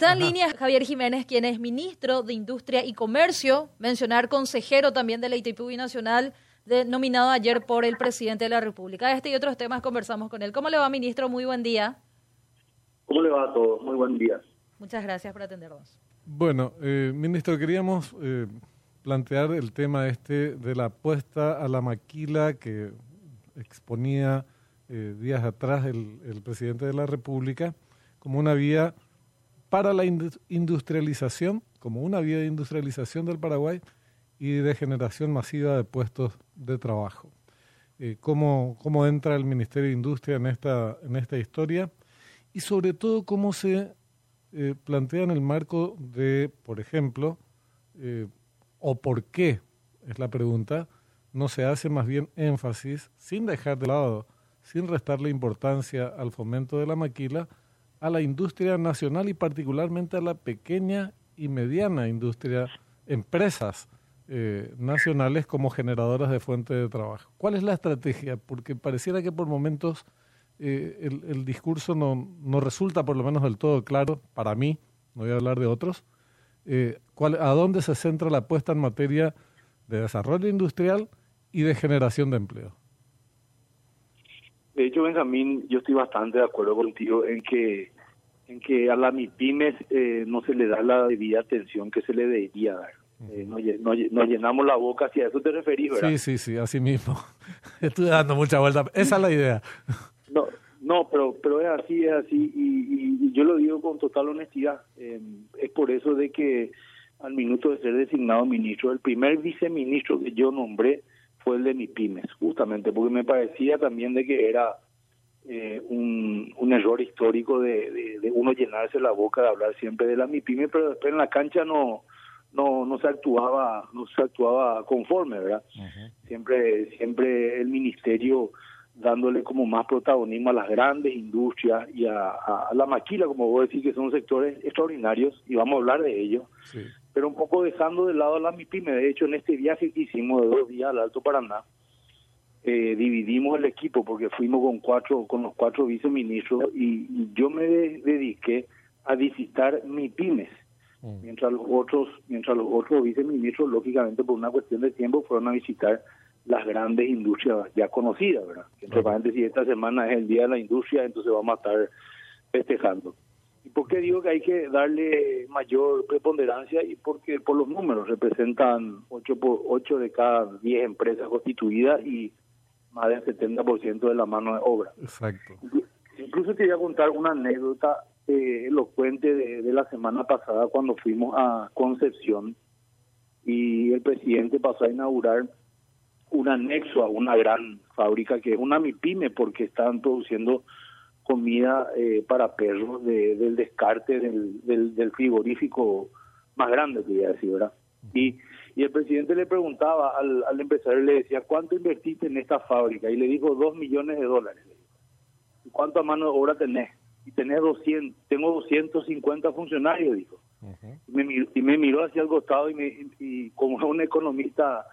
Está en línea Javier Jiménez, quien es ministro de Industria y Comercio, mencionar consejero también de la ITP Nacional, nominado ayer por el presidente de la República. Este y otros temas conversamos con él. ¿Cómo le va, ministro? Muy buen día. ¿Cómo le va a todos? Muy buen día. Muchas gracias por atendernos. Bueno, eh, ministro, queríamos eh, plantear el tema este de la apuesta a la maquila que exponía eh, días atrás el, el, presidente de la República como una vía para la industrialización, como una vía de industrialización del Paraguay y de generación masiva de puestos de trabajo. Eh, cómo, ¿Cómo entra el Ministerio de Industria en esta, en esta historia? Y sobre todo, cómo se eh, plantea en el marco de, por ejemplo, eh, o por qué, es la pregunta, no se hace más bien énfasis, sin dejar de lado, sin restarle importancia al fomento de la maquila, a la industria nacional y particularmente a la pequeña y mediana industria, empresas eh, nacionales como generadoras de fuentes de trabajo. ¿Cuál es la estrategia? Porque pareciera que por momentos eh, el, discurso no, no, resulta por lo menos del todo claro, para mí, no voy a hablar de otros, eh, cuál, a dónde se centra la apuesta en materia de desarrollo industrial y de generación de empleo. De hecho, Benjamín, yo estoy bastante de acuerdo contigo en que en que a la MIPIMES eh, no se le da la debida atención que se le debería dar. Eh, nos, llenamos la boca, si a eso te referís, ¿verdad? Sí, sí, sí, así mismo. Estoy dando mucha vuelta. Esa es la idea. No, no pero, pero es así, es así. Y, yo lo digo con total honestidad. Eh, es por eso de que al minuto de ser designado ministro, el primer viceministro que yo nombré fue el de MIPIMES, justamente, porque me parecía también de que era eh, un, un, error histórico de, de, uno llenarse la boca de hablar siempre de la MIPIME, pero después en la cancha no no no se actuaba no se actuaba conforme, ¿verdad? Siempre siempre el ministerio dándole como más protagonismo a las grandes industrias y a, la maquila, como vos decís, que son sectores extraordinarios y vamos a hablar de ellos, pero un poco dejando de lado a la MIPIME. De hecho, en este viaje que hicimos de dos días al Alto Paraná, eh, dividimos el equipo porque fuimos con cuatro con los cuatro viceministros y, yo me dediqué a visitar MIPIMES mm. mientras los otros mientras los otros viceministros lógicamente por una cuestión de tiempo fueron a visitar las grandes industrias ya conocidas verdad entre paréntesis esta semana es el día de la industria entonces vamos a estar festejando. Y por qué digo que hay que darle mayor preponderancia y porque por los números representan ocho por ocho de cada diez empresas constituidas y más del 70% de la mano de obra. Exacto. Incluso quería contar una anécdota eh, elocuente de, de la semana pasada cuando fuimos a Concepción y el presidente pasó a inaugurar un anexo a una gran fábrica que es una MIPIME porque están produciendo comida eh, para perros del descarte del, del, del, frigorífico más grande, quería decir, ¿verdad? Y y el presidente le preguntaba al, al empresario, le decía, ¿cuánto invertiste en esta fábrica? Y le dijo, dos millones de dólares. ¿Y cuánto a mano de obra tenés? Y tenés 200, tengo 250 funcionarios, dijo. y, me, y, me, miró hacia el costado y, me, y como un economista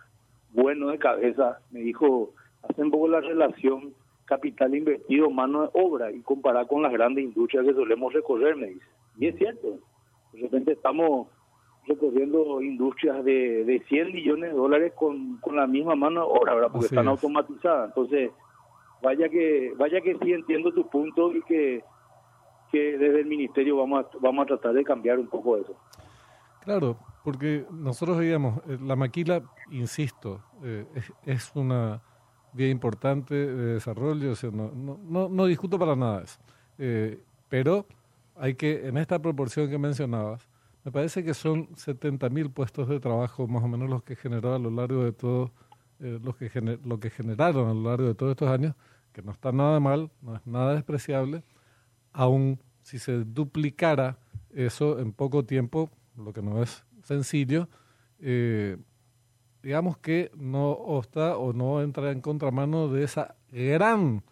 bueno de cabeza, me dijo, hace un poco la relación capital invertido, mano de obra, y comparar con las grandes industrias que solemos recorrer, me dice. Y es cierto, de repente estamos recorriendo industrias de, de 100 millones de dólares con, con la misma mano ahora, ¿verdad? Porque están automatizadas. Entonces, vaya que vaya que sí entiendo tu punto y que, que desde el ministerio vamos a, vamos a tratar de cambiar un poco eso. Claro, porque nosotros veíamos, eh, la maquila, insisto, eh, es, una vía importante de desarrollo, o sea, no, no, no, discuto para nada eso, eh, pero hay que, en esta proporción que mencionabas, me parece que son 70.000 puestos de trabajo más o menos los que generó a lo largo de todo, eh, los que lo que generaron a lo largo de todos estos años, que no está nada mal, no es nada despreciable, aun si se duplicara eso en poco tiempo, lo que no es sencillo, eh, digamos que no está o no entra en contramano de esa gran,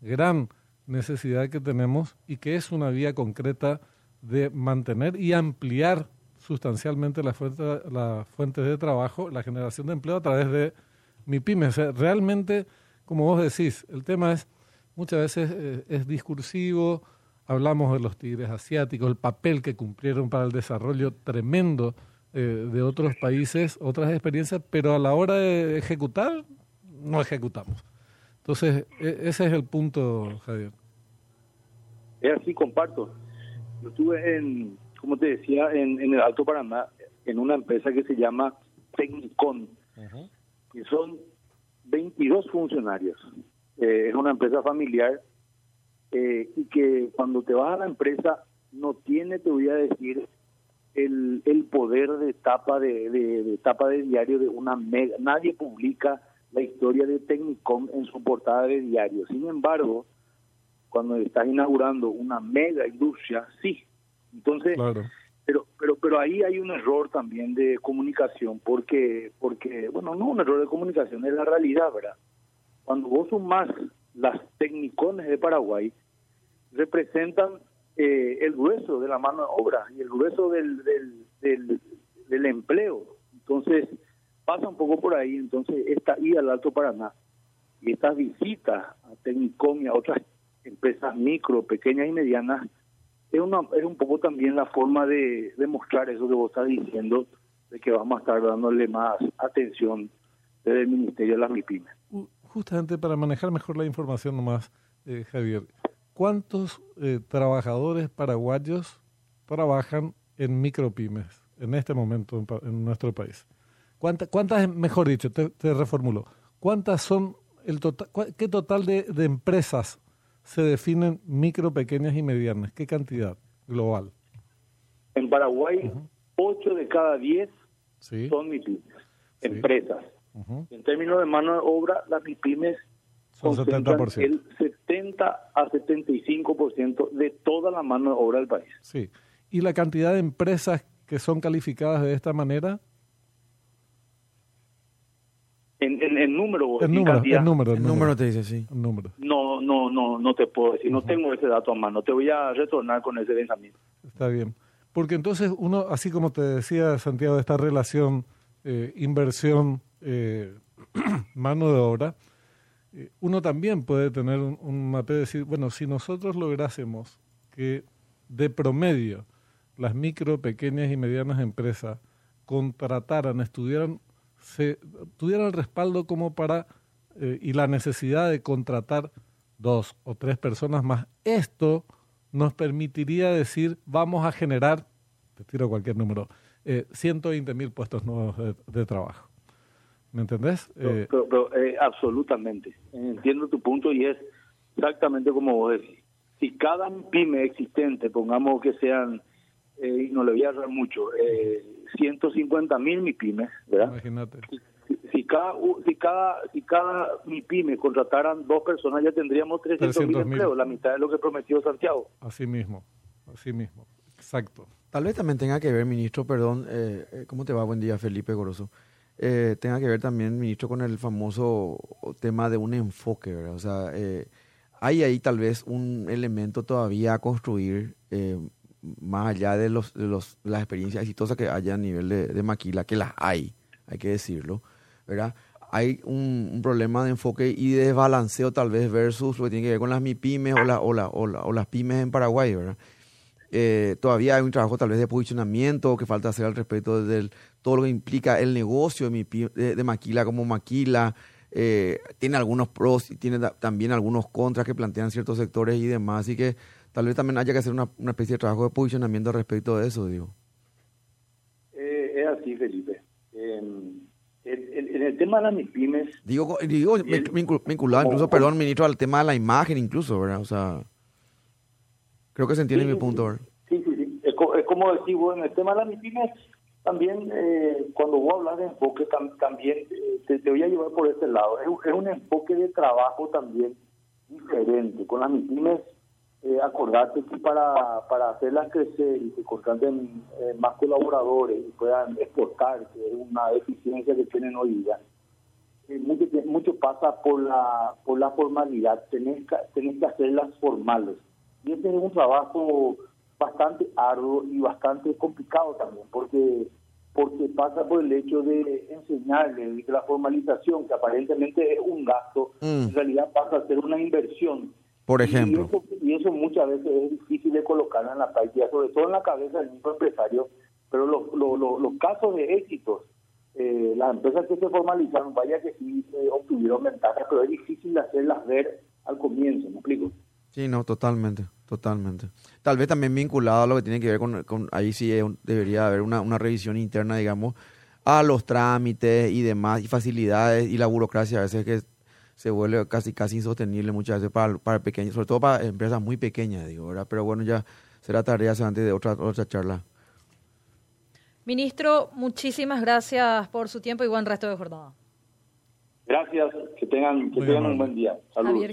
gran necesidad que tenemos y que es una vía concreta de mantener y ampliar sustancialmente las fuentes la fuentes de trabajo, la generación de empleo a través de mi pyme. realmente, como vos decís, el tema es muchas veces eh, es discursivo, hablamos de los tigres asiáticos, el papel que cumplieron para el desarrollo tremendo eh, de otros países, otras experiencias, pero a la hora de ejecutar, no ejecutamos. Entonces, e, ese es el punto, Javier. Es así, comparto. Yo estuve en, como te decía, en, el Alto Paraná, en una empresa que se llama Tecnicon, que son 22 funcionarios. Eh, es una empresa familiar eh, y que cuando te vas a la empresa no tiene, te voy a decir, el, el poder de tapa de, de, tapa de diario de una mega. Nadie publica la historia de Technicom en su portada de diario. Sin embargo, cuando estás inaugurando una mega industria, sí. Entonces, pero pero pero ahí hay un error también de comunicación porque porque bueno, no un error de comunicación, es la realidad, ¿verdad? Cuando vos sumás las Technicones de Paraguay, representan eh, el grueso de la mano de obra y el grueso del, del, del, empleo. Entonces, pasa un poco por ahí. Entonces, esta ida al Alto Paraná y estas visitas a Tecnicom y a otras empresas micro, pequeñas y medianas, es, una, es un poco también la forma de demostrar eso que vos estás diciendo, de que vamos a estar dándole más atención desde el Ministerio de las MIPIMES. Justamente para manejar mejor la información nomás, eh, Javier, ¿cuántos eh, trabajadores paraguayos trabajan en micropymes en este momento en, nuestro país? ¿Cuántas, cuántas mejor dicho, te, reformulo, cuántas son el total, qué total de, empresas se definen micro, pequeñas y medianas? ¿Qué cantidad global? En Paraguay, 8 de cada 10 son MIPIMES, empresas. En términos de mano de obra, las MIPIMES son 70%. el 70 a 75% de toda la mano de obra del país. Sí. ¿Y la cantidad de empresas que son calificadas de esta manera? En, en, número, el número, el número, el número, te dice, sí. número. No, no, no, no te puedo decir, no tengo ese dato a mano, te voy a retornar con ese pensamiento. Está bien, porque entonces uno, así como te decía Santiago, esta relación eh, inversión, eh, mano de obra, eh, uno también puede tener un, un mapeo y decir, bueno, si nosotros lográsemos que de promedio las micro, pequeñas y medianas empresas contrataran, estudiaran, se, tuvieran el respaldo como para, eh, y la necesidad de contratar dos o tres personas más, esto nos permitiría decir, vamos a generar, te tiro cualquier número, eh, 120 mil puestos nuevos de trabajo. ¿Me entendés? Eh, eh, absolutamente. Entiendo tu punto y es exactamente como vos decís. Si cada pyme existente, pongamos que sean, eh, y no le voy a dar mucho, eh, 150 mil MIPIMES, ¿verdad? Imagínate. Si, cada, si cada si cada MIPYME contrataran dos personas, ya tendríamos 300 mil empleos, la mitad de lo que prometió Santiago. Así mismo, así mismo, exacto. Tal vez también tenga que ver, ministro, perdón, ¿cómo te va? Buen día, Felipe Goroso eh, tenga que ver también, ministro, con el famoso tema de un enfoque, ¿verdad? O sea, eh, hay ahí tal vez un elemento todavía a construir eh, más allá de, los, de los, las experiencias exitosas que haya a nivel de, maquila, que las hay, hay que decirlo, ¿verdad? Hay un, problema de enfoque y de desbalanceo tal vez versus lo que tiene que ver con las MIPIMES o, la, o, la, o, las pymes en Paraguay, ¿verdad? Eh, todavía hay un trabajo tal vez de posicionamiento que falta hacer al respecto del todo lo que implica el negocio de, de, Maquila como Maquila. Eh, tiene algunos pros y tiene también algunos contras que plantean ciertos sectores y demás. Así que tal vez también haya que hacer una, especie de trabajo de posicionamiento respecto de eso, digo. Eh, es así, Felipe. en, el tema de las MIPIMES... Digo, digo vinculado incluso, perdón, ministro, al tema de la imagen incluso, ¿verdad? O sea... Creo que se entiende mi punto. Sí, sí, sí. Es, como decir, bueno, en el tema de las MIPIMES, también eh, cuando vos hablas de enfoque, también eh, te, voy a llevar por este lado. Es, un enfoque de trabajo también diferente. Con las MIPIMES, eh, acordate que para, para hacerlas crecer y que contraten eh, más colaboradores y puedan exportar, que es una deficiencia que tienen hoy día, mucho, mucho pasa por la, por la formalidad. Tenés que, tenés que hacerlas formales y este es un trabajo bastante arduo y bastante complicado también, porque porque pasa por el hecho de enseñarle de que la formalización, que aparentemente es un gasto, mm. en realidad pasa a ser una inversión Por Y ejemplo. eso, y eso muchas veces es difícil de colocar en la práctica, sobre todo en la cabeza del mismo empresario. Pero los, los, los, casos de éxitos, eh, las empresas que se formalizaron, vaya que sí eh, obtuvieron ventajas, pero es difícil de hacerlas ver al comienzo, ¿me explico? Sí, no, totalmente, totalmente. Tal vez también vinculado a lo que tiene que ver con, con ahí sí un- debería haber una, una revisión interna, digamos, a los trámites y demás, y facilidades, y la burocracia a veces que se vuelve casi casi insostenible muchas veces para, para pequeños, sobre todo para empresas muy pequeñas, digo, ¿verdad? Pero bueno, ya será tarea antes de otra, otra charla. Ministro, muchísimas gracias por su tiempo y buen resto de jornada. Gracias, que tengan, que tengan un buen día. Saludos. Javier